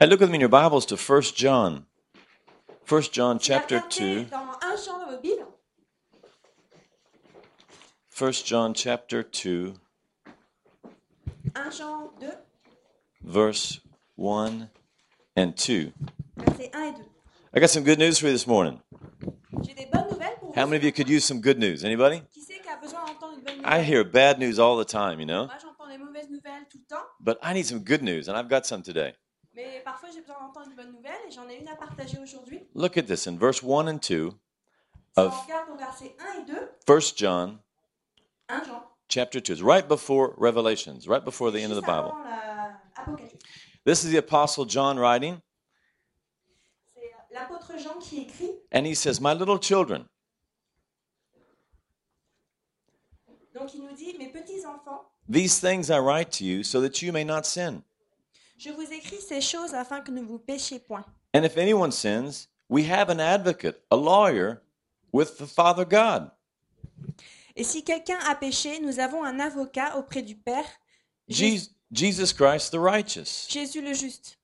Hey, look with me in your Bibles to 1 John. 1 John chapter 2. Dans 1 Jean dans vos Bibles, 1 John chapter 2, 1 Jean 2, verse 1 and 2. versets 1 et 2. I got some good news for you this morning. J'ai des bonnes nouvelles pour vous. How many of you could use some good news? Anybody? Qui c'est qui a besoin d'entendre une bonne I hear bad news all the time, you know? Moi, j'entends des mauvaises nouvelles tout le temps, But I need some good news, and I've got some today. Mais parfois j'ai besoin d'entendre une bonne nouvelle et j'en ai une à partager aujourd'hui. Look at this in verse 1 and 2, Si on Of- regarde au verset 1 et 2, 1 John 1 Jean, chapter 2. It's right before Revelations, right before the end of the Bible. avant la- Apocalypse. This is the Apostle John writing, l'apôtre Jean qui écrit and he says, My little children, Donc il nous dit Mes petits enfants, these things I write to you so that you may not sin. Je vous écris ces choses afin que ne vous péchiez point. And if anyone sins, we have an advocate, a lawyer, with the Father God. Et si quelqu'un a péché, nous avons un avocat auprès du Père, Jesus, Jesus Christ the righteous. Jésus le juste.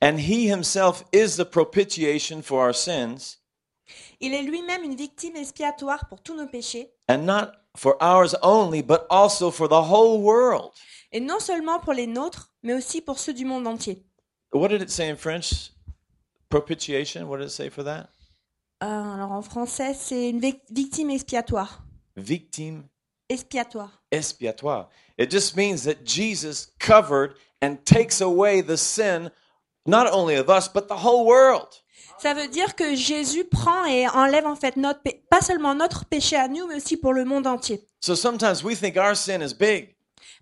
And he himself is the propitiation for our sins, Il est lui-même une victime expiatoire pour tous nos péchés, and not for ours only, but also for the whole world. Et non seulement pour les nôtres, mais aussi pour ceux du monde entier. What did it say in French? Propitiation? What did it say for that? Euh, alors en français, c'est une vic- victime expiatoire. Victime Expiatoire. expiatoire. It just means that Jesus covered and takes away the sin, not only of us, but the whole world. Ça veut dire que Jésus prend et enlève en fait notre pas seulement notre péché à nous, mais aussi pour le monde entier. So sometimes we think our sin is big,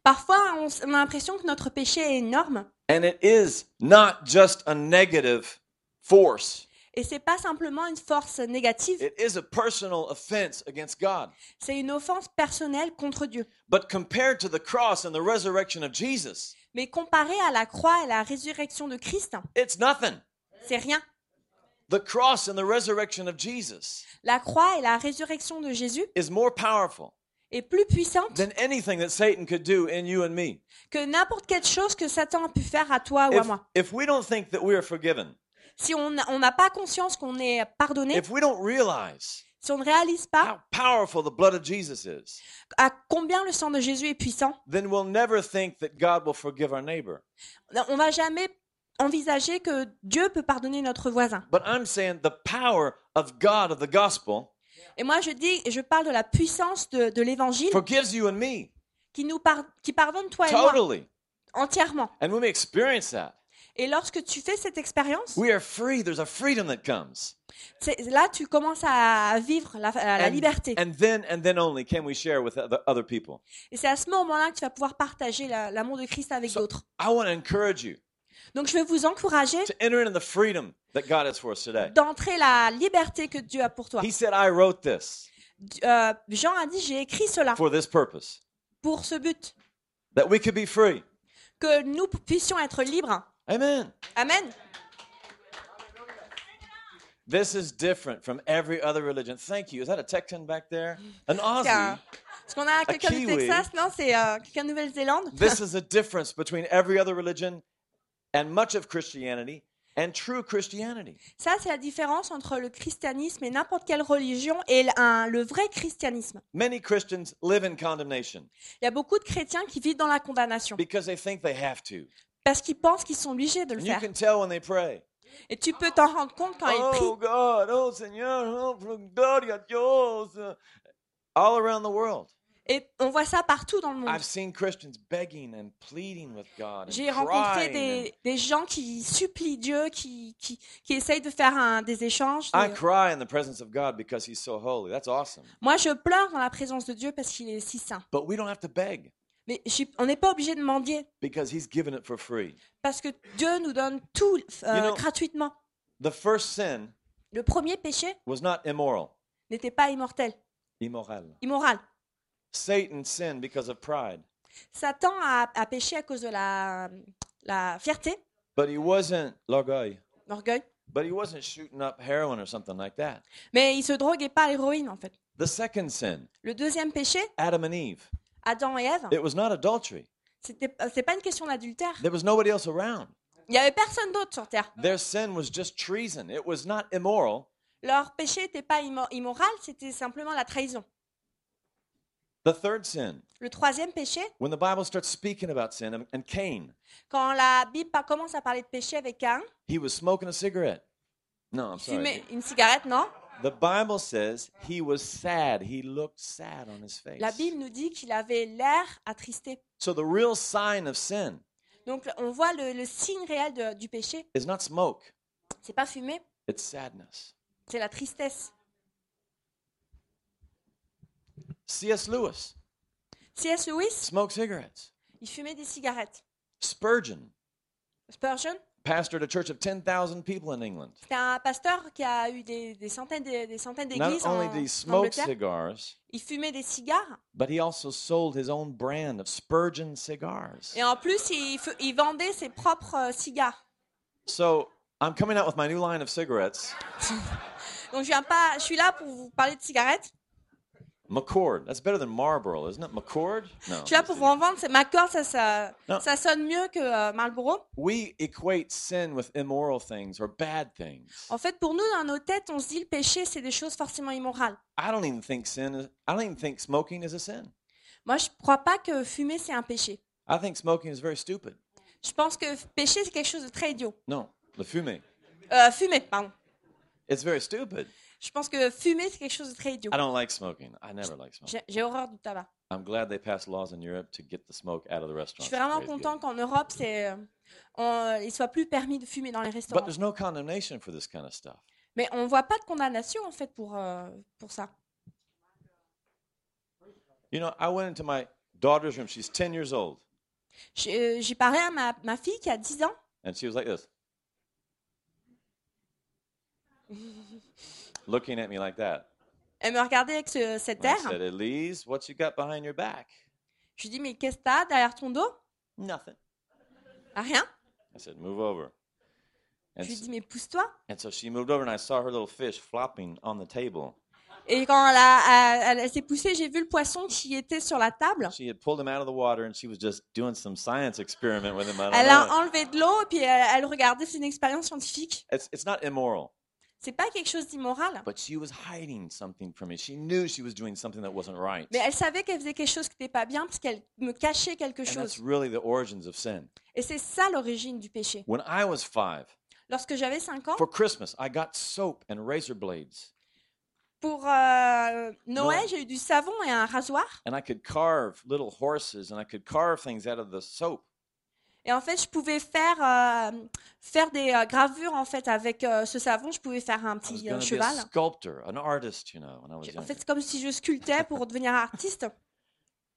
Parfois, on, a l'impression que notre péché est énorme, and it is not just a negative force. et c'est pas simplement une force négative, It is a personal offense against God. c'est une offense personnelle contre Dieu. But compared to the cross and the resurrection of Jesus, Mais comparé à la croix et la résurrection de Christ, it's nothing. c'est rien. The cross and the resurrection of Jesus La croix et la résurrection de Jésus is more powerful est plus puissante than anything that Satan could do in you and me. que n'importe quelle chose que Satan a pu faire à toi ou à If, moi. if we don't think that we are forgiven, Si on n'a on n'a pas conscience qu'on est pardonné, if we don't realize si on ne réalise pas how powerful the blood of Jesus is, à combien le sang de Jésus est puissant, then we'll never think that God will forgive our neighbor. on va jamais envisager que Dieu peut pardonner notre voisin. But I'm saying the power of God, of the gospel, Et moi, je dis, je parle de la puissance de, de l'évangile forgives you and me qui nous par- qui pardonne toi et moi totally. entièrement. And when we experience that, Et lorsque tu fais cette expérience, we are free. There's a freedom that comes. c'est- là, tu commences à vivre la, la And, liberté. and then and then only can we share with other other people. Et c'est à ce moment-là que tu vas pouvoir partager la- l'amour de Christ avec So- d'autres. I want to encourage you Donc, je vais vous encourager the d'entrer la liberté que Dieu a pour toi. He said, I wrote this Euh, Jean a dit, j'ai écrit cela for this purpose, pour ce but, that we could be free. que nous puissions être libres. Amen. Amen. This is different from every other religion. Thank you. Is that a Texan back there? An Aussie. Est-ce qu'on a quelqu'un du. Texas Non, c'est euh, quelqu'un de Nouvelle-Zélande. This is a difference between every other religion and much of Christianity and true Christianity. Ça, c'est la différence entre le christianisme et n'importe quelle religion et le- un- le vrai christianisme. Many Christians live in condemnation Il y a beaucoup de chrétiens qui vivent dans la condamnation because they think they have to. parce qu'ils pensent qu'ils sont obligés de le And you faire. can tell when they pray. Et tu peux t'en rendre compte quand ils Oh prient. God, oh Señor, oh gloria Dios. Uh, All around the world. Et on voit ça partout dans le monde. I've seen Christians begging and pleading with God. and J'ai rencontré des, des gens qui supplient Dieu, qui, qui, qui essayent de faire un- des échanges. and I de- cry in the presence of God because He's so holy. That's awesome. Moi, je pleure dans la présence de Dieu parce qu'il est si saint. But we don't have to beg Mais on n'est pas obligé de mendier because He's given it for free. parce que Dieu nous donne tout euh, You know- gratuitement. The first sin Le premier péché was not immoral, n'était pas immortel, immoral. immoral. Satan sinned because of pride, Satan a, a péché à cause de la, la fierté, but he wasn't l'orgueil. l'orgueil. But he wasn't shooting up heroin or something like that. Mais il se droguait pas à l'héroïne en fait. The second sin, Le deuxième péché, Adam and Eve, Adam et Ève, it was not adultery. c'était, euh, c'est pas une question d'adultère. There was nobody else around. Il n'y avait personne d'autre sur terre. Their sin was just treason. It was not immoral. Leur péché n'était pas immo- immoral, c'était simplement la trahison. The third sin, Le troisième péché, when the Bible starts speaking about sin, and- Cain, quand la Bible commence à parler de péché avec Cain, he was smoking a cigarette. No, I'm sorry. fumer une cigarette, non? The Bible says he was sad. He looked sad on his face. La Bible nous dit qu'il avait l'air attristé. So the real sign of sin Donc on voit le, le signe réel de- du péché. is not smoke, C'est pas fumer, it's sadness. c'est la tristesse. C.S. Lewis C.S. Lewis, smoked cigarettes. il fumait des cigarettes. Spurgeon Spurgeon, pastored a church of 10,000 people in England. c'était un pasteur qui a eu des, des centaines de- des centaines d'églises en, only did he en Angleterre. cigars, Il fumait des cigares but he also sold his own brand of Spurgeon cigars. et en plus il, il vendait ses propres euh, cigares. So I'm coming out with my new line of cigarettes. Donc je viens pas, je suis là pour vous parler de cigarettes. McCord. That's better than Marlboro, isn't it? McCord? No. Je suis là pour vous en vendre. Corde, ça, ça, Non. ça sonne mieux que euh, Marlboro. We equate sin with immoral things or bad things. En fait, pour nous, dans nos têtes, on se dit le péché, c'est des choses forcément immorales. I don't even think sin is, I don't even think smoking is a sin. Moi, je crois pas que fumer, c'est un péché. I think smoking is very stupid. Je pense que péché, c'est quelque chose de très idiot. No, the fume. Euh, fumer, pardon. It's very stupid. Je pense que fumer, c'est quelque chose de très idiot. I don't like smoking. I never like smoking. J'ai horreur du tabac. I'm glad they passed laws in Europe to get the smoke out of the Je restaurants. suis vraiment content qu'en Europe, c'est, euh, on- il soit plus permis de fumer dans les But restaurants. there's no condemnation for this kind of stuff. Mais on voit pas de condamnation, en fait, pour, euh, pour ça. You know, I went into my daughter's room. She's 10 years old. J'ai euh, j'ai parlé à ma, ma fille qui a 10 ans. And she was like this. Looking at me like that. Elle me regardait avec ce- cet I air. said, Elise, what you got behind your back? Je lui dis, mais qu'est-ce que t'as derrière ton dos? Nothing. Ah, Rien? I said, move over. And, Je lui dis, mais pousse-toi. and so she moved over and I saw her little fish flopping on the table. Et quand elle, a- elle- elle s'est poussée, j'ai vu le poisson qui était sur la table. She had pulled him out of the water and she was just doing some science experiment with him. I don't Elle a enlevé de l'eau et puis elle, elle regardait, c'est une expérience scientifique. It's, it's not immoral, C'est pas quelque chose d'immoral. but she was hiding something from me. She knew she was doing something that wasn't right. Mais elle savait qu'elle faisait quelque chose qui n'était pas bien parce qu'elle me cachait quelque And that's chose. really the origins of sin. Et c'est ça l'origine du péché. When I was five, Lorsque j'avais 5 ans, for Christmas, I got soap and razor blades, pour euh, Noël, j'ai eu du savon et un rasoir. and I could carve little horses and I could carve things out of the soap. Et en fait, je pouvais faire, euh, faire des euh, gravures en fait avec euh, ce savon. Je pouvais faire un petit cheval. sculptor, an artist, you know, when I was En younger. fait, c'est comme si je sculptais pour devenir artiste.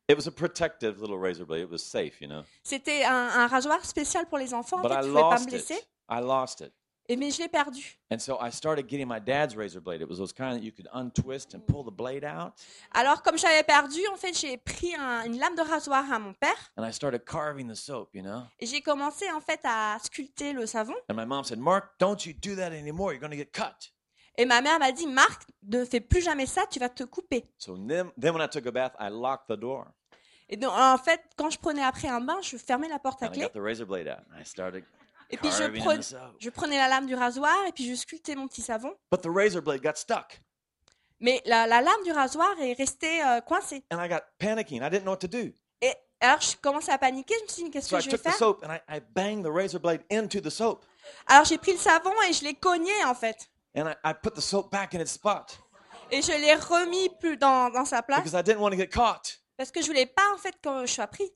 It was a protective little razor blade. It was safe, you know. C'était un, un rasoir spécial pour les enfants. En But fait, I ne pouvais pas me lost blesser. it. I lost it. Et mais je l'ai perdu. And so I started getting my dad's razor blade. It was those kind that you could untwist and pull the blade out. Alors, comme j'avais perdu, en fait, j'ai pris un- une lame de rasoir à mon père And I started carving the soap, you know? et j'ai commencé en fait à sculpter le savon. And my mom said, Mark, don't you do that anymore. You're going to get cut. Et ma mère m'a dit, Marc, ne fais plus jamais ça, tu vas te couper. So then, then when I took a bath, I locked the door. Et donc, en fait, quand je prenais après un bain, je fermais la porte à And I clé. got the razor blade out. And I started Et puis, je, soap. je prenais la lame du rasoir et puis je sculptais mon petit savon. But the razor blade got stuck. Mais la, la lame du rasoir est restée euh, coincée. And I got panicking. I didn't know what to do. Et alors, je commençais à paniquer. Je me suis dit, qu'est-ce So que I je vais took the faire? soap and I, I banged the razor blade into the soap. Alors, j'ai pris le savon et je l'ai cogné, en fait. And I, I put the soap back in its spot Et je l'ai remis plus dans, dans sa place because I didn't want to get caught. parce que je voulais pas, en fait, que je sois pris.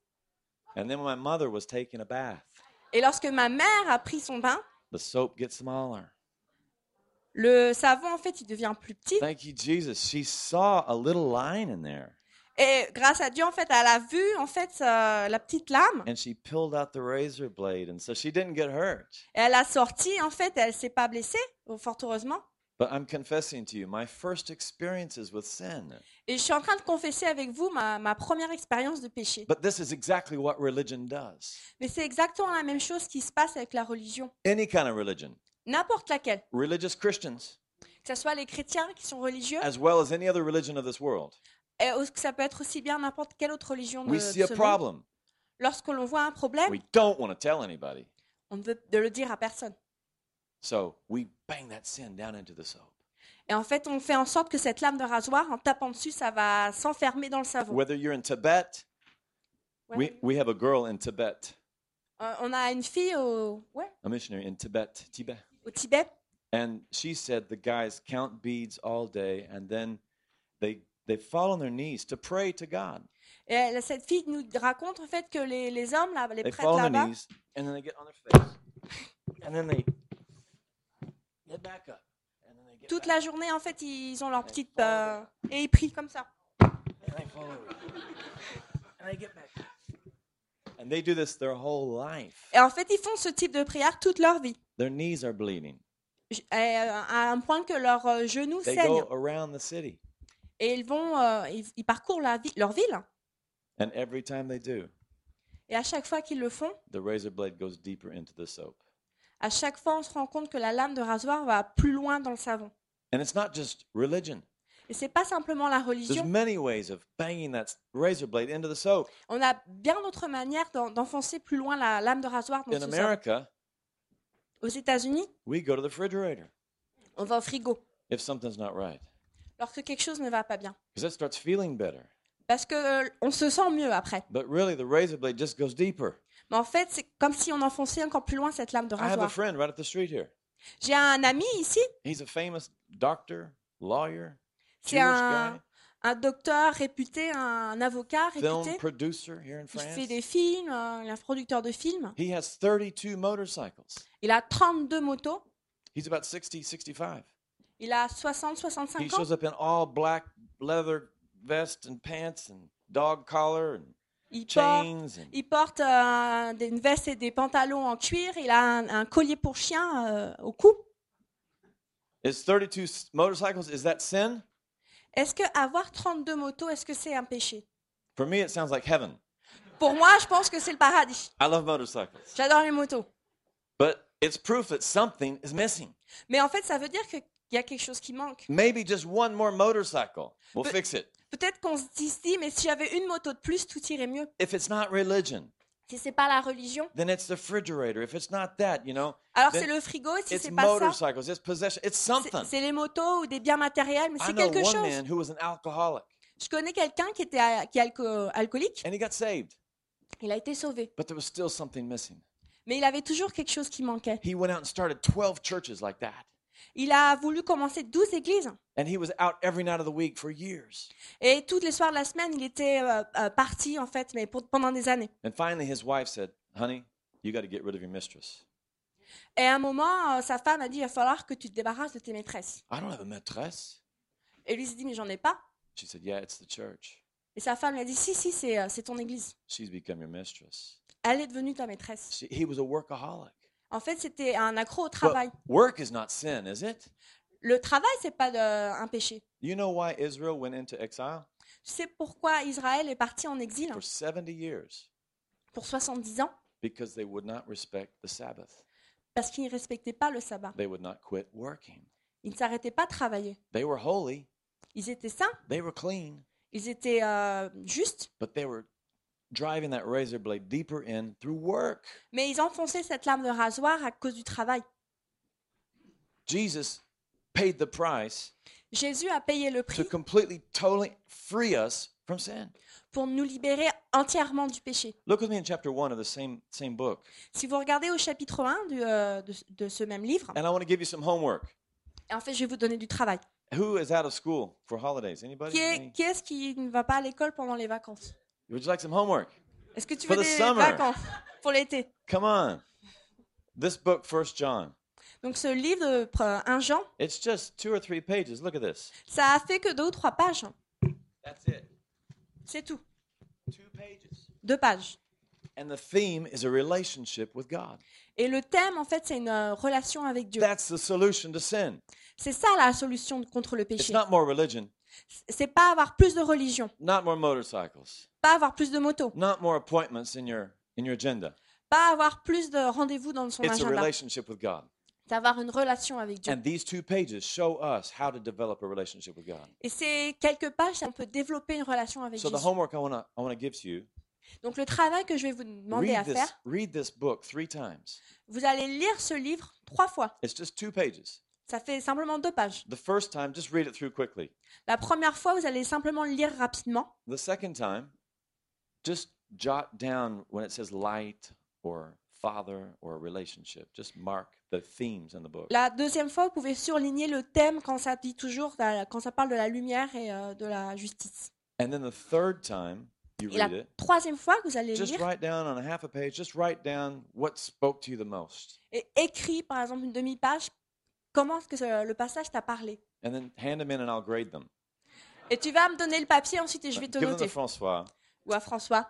And then my mother was taking a bath, Et lorsque ma mère a pris son bain, the soap gets smaller. le savon, en fait, il devient plus petit. Thank you, Jesus. She saw a little line in there Et grâce à Dieu, en fait, elle a vu, en fait, euh, la petite lame. and she pulled out the razor blade. And so she didn't get hurt. Et elle a sorti, en fait, elle s'est pas blessée, fort heureusement. But I'm confessing to you, my first experiences with sin. Et je suis en train de confesser avec vous ma, ma première expérience de péché. But this is exactly what religion does. Mais c'est exactement la même chose qui se passe avec la religion. Any kind of religion, N'importe laquelle. religious Christians, Que ce soit les chrétiens qui sont religieux, as well as any other religion of this world, et que ça peut être aussi bien n'importe quelle autre religion de, we de see a ce monde. problem. Lorsque l'on voit un problème, We don't want to tell anybody. On ne veut de le dire à personne. So we bang that sin down into the soap. Et en fait, on fait en sorte que cette lame de rasoir, en tapant dessus, ça va s'enfermer dans le savon. Whether you're in Tibet, Ouais. we, we have a girl in Tibet, Euh, on a une fille au, ouais, a missionary in Tibet, Tibet. au Tibet. And she said the guys count beads all day and then they they fall on their knees to pray to God. Et elle- cette fille nous raconte en fait que les, les hommes, là, les They prêtres fall on their là-bas, knees and then they get on their face. And then they toute la journée, en fait, ils ont leur petite... euh, et ils prient comme ça. up. And they fall over. And they get back up. And they do this their whole life. Et en fait, ils font ce type de prière toute leur vie. Their knees are bleeding. J- et, euh, à un point que leurs euh, genoux They saignent. go around the city. Et ils vont, euh, ils, ils parcourent la vi- leur ville. And every time they do, Et à chaque fois qu'ils le font, the razor blade goes deeper into the soap. À chaque fois, on se rend compte que la lame de rasoir va plus loin dans le savon. And it's not just religion. Et c'est pas simplement la There's religion. many ways of banging that razor blade into the soap. On a bien d'autres manières d'en- d'enfoncer plus loin la lame de rasoir dans In ce savon. America, Aux États-Unis, we go to the refrigerator on va au frigo if something's not right lorsque quelque chose ne va pas bien. because it starts feeling better. Parce que euh, on se sent mieux après. But really, the razor blade just goes deeper. Mais en fait, c'est comme si on enfonçait encore plus loin cette lame de I have a rasoir. friend right up the street here. J'ai un ami ici, He's a famous doctor, lawyer, c'est Jewish un, guy, un docteur réputé, un avocat film réputé. producer here in Il France. fait des films, euh, il est un producteur de films. He has 32 motorcycles. Il a 32 motos. He's about 60, 65. Il a 60, He 65 ans. shows up in all black leather vest and pants and dog collar and Il porte, il porte euh, des- une veste et des pantalons en cuir. Il a un, un collier pour chien euh, au cou. Is 32 s- motorcycles, is that sin? Est-ce que avoir 32 motos, est-ce que c'est un péché? For me, it sounds like heaven. Pour moi, je pense que c'est le paradis. I love motorcycles. J'adore les motos. But it's proof that something is missing. Mais en fait, ça veut dire qu'il y a quelque chose qui manque. Maybe just one more motorcycle will But- fix it. Peut-être qu'on se dit, dit, mais si j'avais une moto de plus, tout irait mieux. If it's not religion, Si c'est pas la religion, then it's the refrigerator. If it's not that, you know, alors Then c'est le frigo. Si it's c'est pas ça, motorcycles, it's possession, it's c'est- something. c'est les motos ou des biens matériels, mais I c'est know quelque one chose. man who was an alcoholic Je connais quelqu'un qui était à- qui est alco- alcoolique. and he got saved, Il a été sauvé, but there was still something missing. mais il avait toujours quelque chose qui manquait. He went out and started 12 churches like that. Il a voulu commencer 12 églises And he was out every night of the week for years. et tous les soirs de la semaine, il était euh, euh, parti en fait, mais pour- pendant des années. And finally, his wife said, Honey, you got to get rid of your mistress. Et à un moment, euh, sa femme a dit il va falloir que tu te débarrasses de tes maîtresses. I don't have a maîtresse. Et lui s'est dit mais j'en ai pas. She said, Yeah, it's the church. Et sa femme lui a dit si si c'est euh, c'est ton église. She's become your mistress. Elle est devenue ta maîtresse. She, he was a workaholic. En fait, c'était un accro au But travail. work is not sin, is it? Le travail, c'est pas de- un péché. You know why Israel went into exile? Tu sais pourquoi Israël est parti en exil? For 70 years. pour 70 ans Because they would not respect the Sabbath. Parce qu'ils ne respectaient pas le sabbat. They would not quit working. Ils ne s'arrêtaient pas de travailler. They were holy, Ils étaient saints, they were clean, ils étaient euh, justes, but they were driving that razor blade deeper in through work. mais ils enfonçaient cette lame de rasoir à cause du travail. Jesus paid the price Jésus a payé le to prix completely, totally free us from sin. pour nous libérer entièrement du péché. Look with me in chapter 1 of the same, same book. Si vous regardez au chapitre 1 du, euh, de, de ce même livre, And I want to give you some homework. en fait, je vais vous donner du travail. Who is out of school for holidays? Anybody? Qui est, Any- qui est-ce qui ne va pas à l'école pendant les vacances? Would you like some homework? Est-ce que tu For veux des summer. vacances pour l'été? Come on. This book, First John, Donc ce livre de pre- 1 Jean, it's just two or three pages. Look at this. ça a fait que deux ou trois pages. That's it. C'est tout. Two pages. Deux pages. And the theme is a relationship with God. Et le thème, en fait, c'est une euh, relation avec Dieu. That's the solution to sin. C'est ça la solution contre le It's péché. not more religion, C'est pas avoir plus de religion, not more motorcycles, pas avoir plus de motos, not more appointments in your in your agenda. pas avoir plus de rendez-vous dans son It's a agenda. relationship with God. C'est avoir une relation avec Dieu. And these two pages show us how to develop a relationship with God. Et ces quelques pages, on peut développer une relation avec So the Jésus. homework I want to I want to give to you Donc le travail que je vais vous demander à this, faire, read this book three times. vous allez lire ce livre trois fois. It's just two pages. Ça fait simplement deux pages. The first time, just read it through quickly. La première fois, vous allez simplement le lire rapidement. The second time, just jot down when it says light or father or relationship. Just mark the themes in the book. La deuxième fois, vous pouvez surligner le thème quand ça dit toujours, quand ça parle de la lumière et euh, de la justice. And then the third time you Et la read it, troisième fois que vous allez just lire, write down on a half a page, just write down what spoke to you the most. et par exemple une demi-page, comment est-ce que ce- le passage t'a parlé. And then hand them in and I'll grade them. Et tu vas me donner le papier ensuite et je vais te Give them to noter. Francois. Ou à François.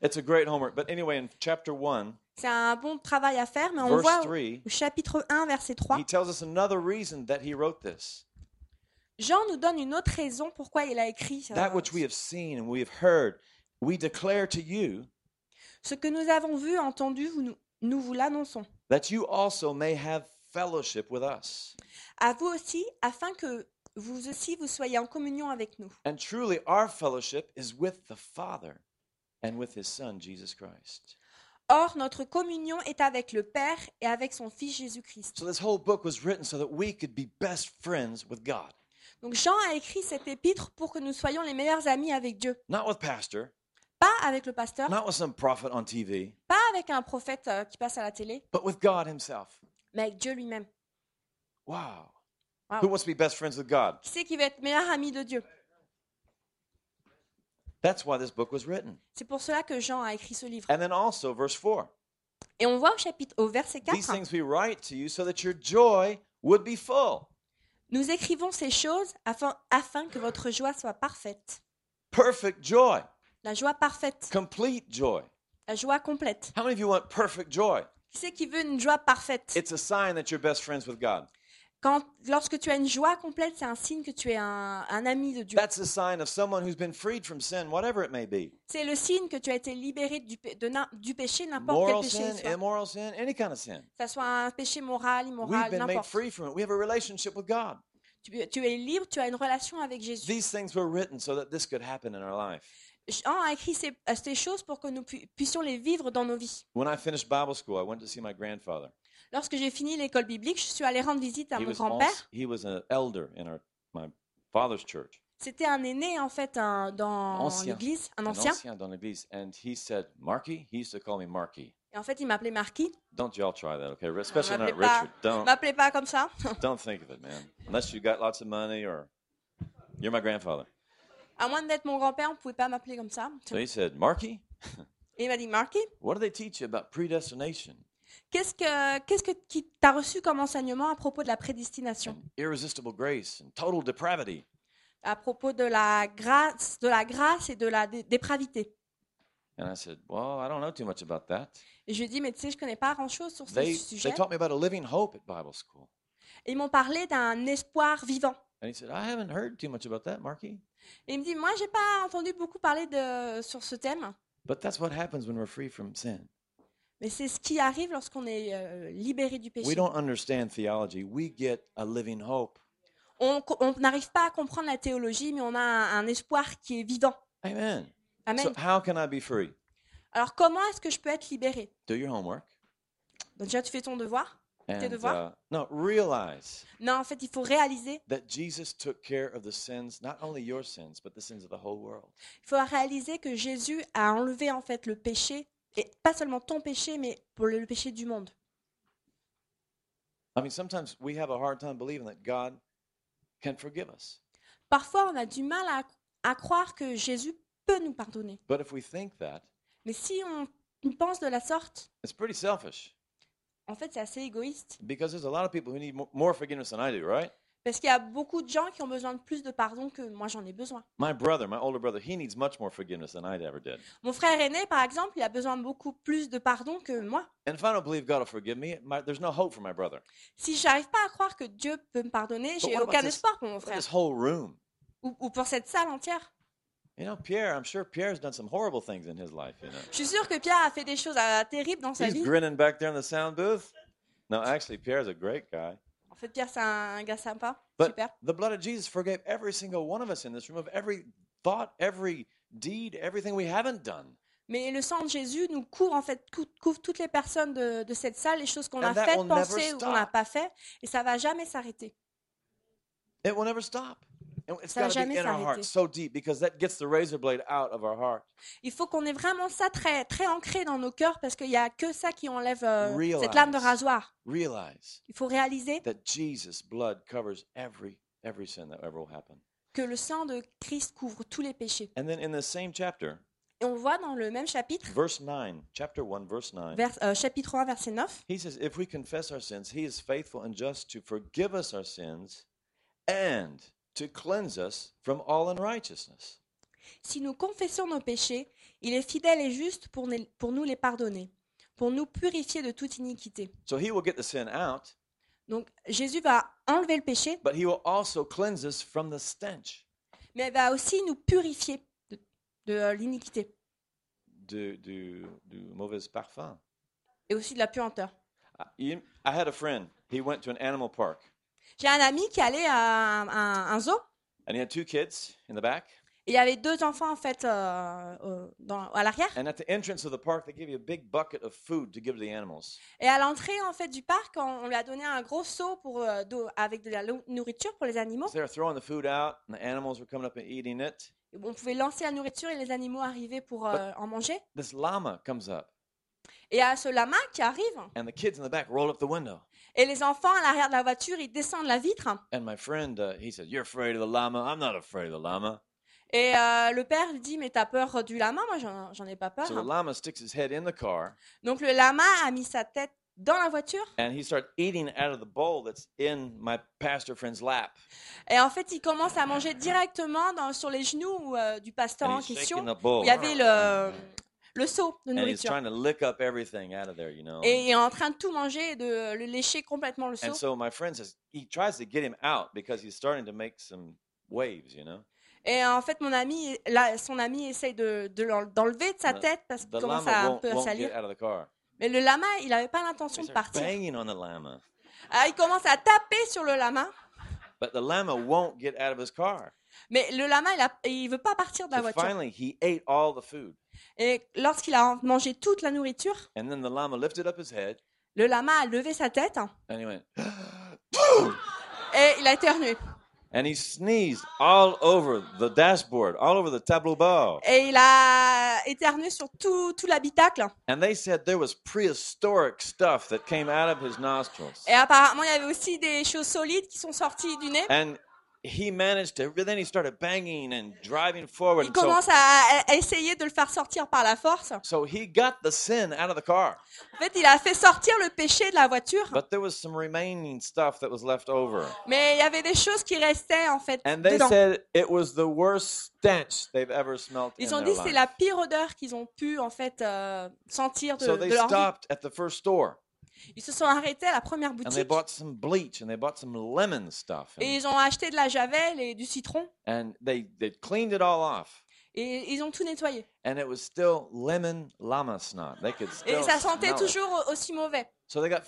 It's a great homework. But anyway, in chapter 1, C'est un bon travail à faire, mais on verse voit 3, au chapitre 1, verset 3, he tells us another reason that he wrote this. Jean nous donne une autre raison pourquoi il a écrit euh, That which we have seen and we have heard, we declare to you ce que nous avons vu, entendu, vous nous, nous vous l'annonçons. That you also may have fellowship with us. À vous aussi, afin que vous aussi vous soyez en communion avec nous. And truly, our fellowship is with the Father and with his Son, Jesus Christ. Or, notre communion est avec le Père et avec son Fils Jésus-Christ. So, this whole book was written so that we could be best friends with God. Donc Jean a écrit cet épître pour que nous soyons les meilleurs amis avec Dieu. Not with Pastor, Pas avec le pasteur, not with some prophet on TV, pas avec un prophète euh, qui passe à la télé, but with God himself. mais avec Dieu lui-même. Wow. Wow. Who wants to be best friends with God? Qui c'est qui va être meilleur ami de Dieu? That's why this book was written. C'est pour cela que Jean a écrit ce livre. And then also, verse 4 Et on voit au chapitre, au verset These 4, things we write to you so that your joy would be full. nous écrivons ces choses afin, afin que votre joie soit parfaite. Perfect joy, La joie parfaite, complete joy. la joie complète. How many of you want perfect joy? Qui c'est qui veut une joie parfaite? It's a sign that you're best friends with God. Quand, lorsque tu as une joie complète, c'est un signe que tu es un, un ami de Dieu. That's a sign of someone who's been freed from sin, whatever it may be. C'est le signe que tu as été libéré du, de du péché, n'importe quel Moral péché sin, il soit. immoral sin, any kind of sin. Que ça soit un péché moral, We've immoral, been made n'importe. free from it. We have a relationship with God. Tu, tu es libre, tu as une relation avec Jésus. These things were written so that this could happen in our life. Jean a écrit ces, ces choses pour que nous pu- puissions les vivre dans nos vies. When I finished Bible school, I went to see my grandfather. Lorsque j'ai fini l'école biblique, je suis allée rendre visite à He mon was, grand-père. also, he was an elder in our, my father's church. C'était un aîné en fait un- dans l'église, un an ancien. ancien dans l'église. And he said, Marky, he used to call me Marky. Et en fait, il m'appelait Marquis. Don't y'all try that, okay? Especially not m'appelait pas- Richard. Don't, m'appelait pas comme ça. don't think of it, man. Unless you got lots of money or you're my grandfather. À moins d'être mon grand-père, on pouvait pas m'appeler comme ça. So he said, Marky, Et il m'a dit, Marquis, what do they teach you about predestination? Qu'est-ce que qu'est-ce que qui t'as reçu comme enseignement à propos de la prédestination, irresistible grace and total depravity? à propos de la grâce, de la grâce et de la dé- dépravité And I said, Well, I don't know too much about that. Et je lui ai dit, mais tu sais, je connais pas grand-chose sur ce They, sujet. they taught me about a living hope at Bible school. Et ils m'ont parlé d'un espoir vivant. And he said, I haven't heard too much about that, Marky. Et il me dit, moi, j'ai pas entendu beaucoup parler de sur ce thème, But that's what happens when we're free from sin. mais c'est ce qui arrive lorsqu'on est euh, libéré du péché. We don't understand theology. We get a living hope. On n'arrive pas à comprendre la théologie, mais on a un, un espoir qui est vivant. Amen. Amen. So, how can I be free? Alors, comment est-ce que je peux être libéré? Do your homework. Donc, déjà, tu fais ton devoir. Tes And devoirs? uh, no, realize Non, en fait, il faut réaliser. that Jesus took care of the sins, not only your sins, but the sins of the whole world. Il faut réaliser que Jésus a enlevé en fait le péché, et pas seulement ton péché, mais pour le, le péché du monde. I mean, sometimes we have a hard time believing that God can forgive us. Parfois, on a du mal à, à croire que Jésus peut nous pardonner. But if we think that, Mais si on pense de la sorte, it's pretty selfish en fait, c'est assez égoïste. because there's a lot of people who need mo- more forgiveness than I do, right? Parce qu'il y a beaucoup de gens qui ont besoin de plus de pardon que moi j'en ai besoin. My brother, my older brother, he needs much more forgiveness than I ever did. Mon frère aîné, par exemple, il a besoin de beaucoup plus de pardon que moi. And if I don't believe God will forgive me, my, there's no hope for my brother. Si j'arrive pas à croire que Dieu peut me pardonner, j'ai aucun this- espoir pour mon frère. this whole room? Ou, ou pour cette salle entière. You know, Pierre, I'm sure Pierre's done some horrible things in his life, you know. Je suis sûre que Pierre a fait des choses euh, terribles dans sa He's vie. grinning back there in the sound booth. No, actually, Pierre's a great guy. En fait, Pierre, c'est un gars sympa. But Super. the blood of Jesus forgave every single one of us in this room of every thought, every deed, everything we haven't done. Mais le sang de Jésus nous couvre en fait cou- couvre toutes les personnes de, de cette salle, les choses qu'on a that faites, will never pensées ou qu'on n'a pas fait, et ça va jamais s'arrêter. It will never stop. It's got to be jamais in our s'arrêter. heart so deep because that gets the razor blade out of our heart. Il faut qu'on ait vraiment ça très très ancré dans nos cœurs parce qu'il y a que ça qui enlève euh, Realize. cette lame de rasoir. Realize Il faut réaliser that Jesus' blood covers every every sin that ever will happen. que le sang de Christ couvre tous les péchés. And then in the same chapter, Et on voit dans le même chapitre, verse 9, chapter 1, verse 9, vers- euh, chapitre 1, verset 9, he says, If we confess our sins, he is faithful and just to forgive us our sins and to cleanse us from all unrighteousness. Si nous confessons nos péchés, il est fidèle et juste pour, ne- pour nous les pardonner, pour nous purifier de toute iniquité. So he will get the sin out, Donc Jésus va enlever le péché, but he will also cleanse us from the stench. mais va aussi nous purifier de, de, euh, l'iniquité Du, du, du mauvais parfum. et aussi de la puanteur. I, you- I had a friend. He went to an animal park, J'ai un ami qui allait à un, zoo and he had two kids in the back. et il y avait deux enfants en fait euh, euh, dans- à l'arrière. And at the entrance of the park, they give you a big bucket of food to give to the animals. Et à l'entrée en fait du parc, on, on lui a donné un gros seau pour, euh, avec de la nourriture pour les animaux. So they were throwing the food out, and the animals were coming up and eating it. Et On pouvait lancer la nourriture et les animaux arrivaient pour en manger. This llama comes up, Et a ce lama qui arrive and the kids in the back roll up the window. Et les enfants à l'arrière de la voiture, ils descendent la vitre. And my friend, uh, he said, "You're afraid of the llama? I'm not afraid of the llama." Et euh, le père lui dit mais t'as peur du lama? Moi j'en, ai pas peur. So the llama sticks his head in the car, Donc le lama a mis sa tête dans la voiture and he starts eating out of the bowl that's in my pastor friend's lap. et en fait il commence à manger directement dans, sur les genoux euh, du pasteur And en question. Il y avait le, le seau de And he's nourriture. trying to lick up everything out of there, you know. Et il est en train de tout manger et de le lécher complètement le seau. And so my friend says he tries to get him out because he's starting to make some waves, you know. Et en fait, mon ami, là, son ami essaye de, d'enlever de sa tête parce qu'il commence à un peu à salir. Mais le lama, il n'avait pas l'intention de partir. Alors, il commence à taper sur le lama, but the llama won't get out of his car. mais le lama, il, il veut pas partir de la So voiture. finally, he ate all the food, Et lorsqu'il a mangé toute la nourriture, and then the llama lifted up his head le lama a levé sa tête and he went, et il a éternué. and he sneezed all over the dashboard, all over the tableau. Et il a éternué sur tout, tout l'habitacle. And they said there was prehistoric stuff that came out of his nostrils. Et apparemment, il y avait aussi des choses solides qui sont sorties du nez. And he managed to, then he started banging and driving forward. Il And so, commence à, à essayer de le faire sortir par la force. so he got the sin out of the car, En fait, il a fait sortir le péché de la voiture. but there was some remaining stuff that was left over. Mais il y avait des choses qui restaient en fait And they dedans. said it was the worst stench they've ever smelt in Ils ont dit que c'est la pire odeur qu'ils ont pu en fait euh, sentir de, So de they vie. stopped at the first store Ils se sont arrêtés à la première and they boutique bought some bleach and they bought some lemon stuff et ils ont acheté de la javel et du citron and they they cleaned it all off et ils ont tout nettoyé. and it was still lemon llama snot. They could still Et ça sentait it. toujours aussi mauvais. So they got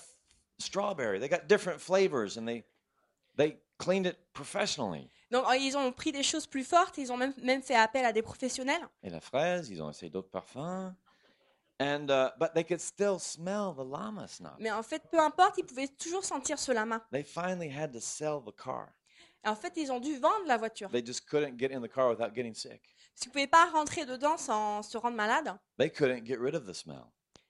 strawberry. They got different flavors and they they cleaned it professionally. Donc euh, ils ont pris des choses plus fortes, ils ont même, même fait appel à des professionnels. Et la fraise, ils ont essayé d'autres parfums. And uh, but they could still smell the llama snot. Mais en fait, peu importe, ils pouvaient toujours sentir ce lama. They finally had to sell the car. Et en fait, ils ont dû vendre la voiture. They just couldn't get in the car without getting sick. Parce qu'ils ne pouvaient pas rentrer dedans sans se rendre malade. They couldn't get rid of the smell.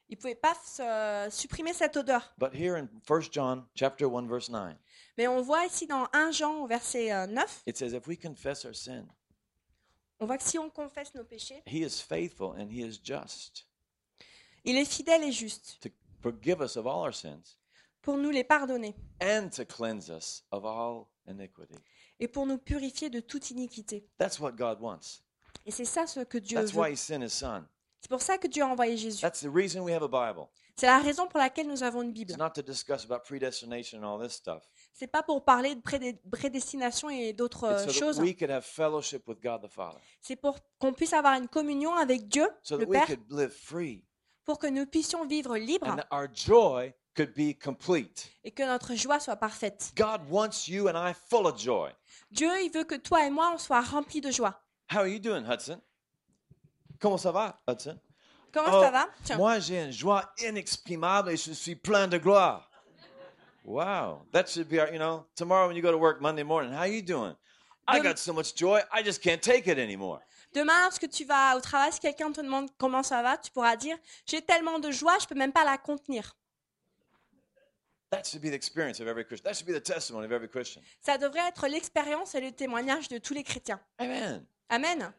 Ils ne pouvaient pas se- supprimer cette odeur. But here in 1 John chapter 1 verse 9, Mais on voit ici dans 1 Jean verset euh, 9, it says if we confess our sin, on voit que si on confesse nos péchés, he is faithful and he is just il est fidèle et juste to forgive us of all our sins pour nous les pardonner and to cleanse us of all iniquity. et pour nous purifier de toute iniquité. That's what God wants. Et c'est ça ce que Dieu That's why veut. he sent his son. C'est pour ça que Dieu a envoyé Jésus. That's the reason we have a Bible. C'est la raison pour laquelle nous avons une Bible. It's not to discuss about predestination and all this stuff. C'est pas pour parler de prédé- prédestination et d'autres so choses. C'est pour qu'on puisse avoir une communion avec Dieu, So le Père, could live free. Pour que nous puissions vivre libres And that our joy could be complete. et que notre joie soit parfaite. God wants you and I full of joy. Dieu, il veut que toi et moi, on soit remplis de joie. How are you doing, Hudson? Comment ça va, Hudson? Comment Oh, ça va? Tiens. Moi, j'ai une joie inexprimable et je suis plein de gloire. Wow, that should be our, you know, tomorrow when you go to work Monday morning, how you doing? I got so much joy, I just can't take it anymore. Demain, lorsque tu vas au travail, si quelqu'un te demande comment ça va, tu pourras dire J'ai tellement de joie, je peux même pas la contenir. That should be the experience of every Christian. That should be the testimony of every Christian. Ça devrait être l'expérience et le témoignage de tous les chrétiens. Amen. Amen.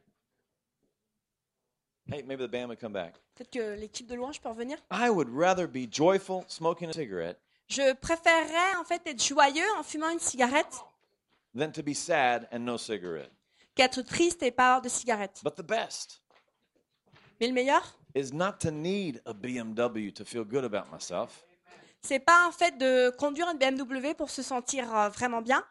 Hey, maybe the band would come back. Peut-être que l'équipe de louange peut revenir. I would rather be joyful smoking a cigarette Je préférerais en fait être joyeux en fumant une cigarette than to be sad and no cigarette. Qu'être triste et pas avoir de cigarette. But the best Mais le meilleur, is not to need a BMW to feel good about myself. c'est pas en fait de conduire une BMW pour se sentir euh, vraiment bien.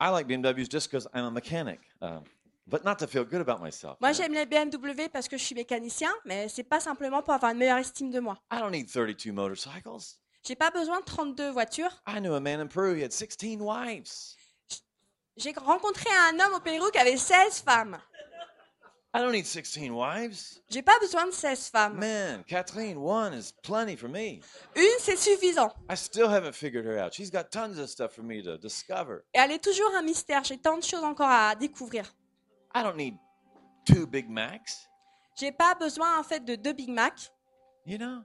I like BMWs just because I'm a mechanic, uh, but not to feel good about myself. Moi, j'aime les BMW parce que je suis mécanicien, mais c'est pas simplement pour avoir une meilleure estime de moi. I don't need 32 motorcycles. J'ai pas besoin de 32 voitures. I knew a man in Peru, he had 16 wives. J'ai rencontré un homme au Pérou qui avait 16 femmes. I don't need 16 wives. J'ai pas besoin de 16 femmes. Man, Kathleen, one is plenty for me. Une, c'est suffisant. I still haven't figured her out. She's got tons of stuff for me to discover. Et elle est toujours un mystère. J'ai tant de choses encore à découvrir. I don't need two Big Macs. J'ai pas besoin en fait de deux Big Mac. You know,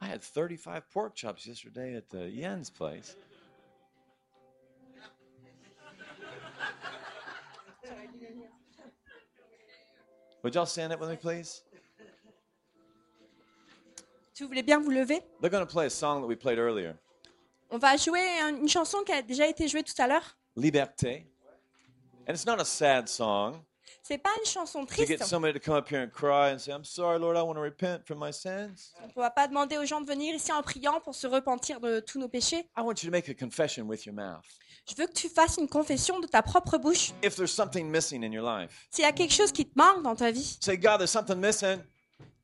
I had 35 pork chops yesterday at the Yen's place. Would y'all stand up with me, please? Si vous voulez bien vous lever, They're going to play a song that we played earlier, on va jouer un- une chanson qui a déjà été jouée tout à l'heure. Liberté. And it's not a sad song C'est pas une chanson triste. I. On ne va pas demander aux gens de venir ici en priant pour se repentir de tous nos péchés. I want you to make a confession with your mouth. Je veux que tu fasses une confession de ta propre bouche. If there's something missing in your life, S'il y a quelque chose qui te manque dans ta vie, say, God, there's something missing,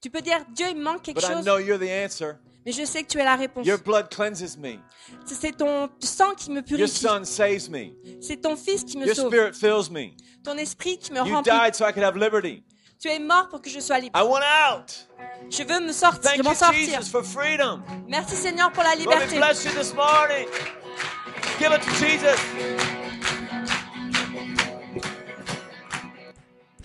tu peux dire Dieu, il me manque quelque but I chose, know you're the answer. Mais je sais que tu es la réponse. Your blood cleanses me. C'est ton sang qui me Your purifie. son saves me. C'est ton fils qui me Your sauve. spirit fills me. Ton esprit qui me You remplit. died so I could have liberty. Tu es mort pour que je sois libre. I want out. Je veux me sortir, Thank je m'en sortir. Jesus, for freedom. Merci Seigneur pour la Lord, we liberté. bless you this morning. Give it to Jesus.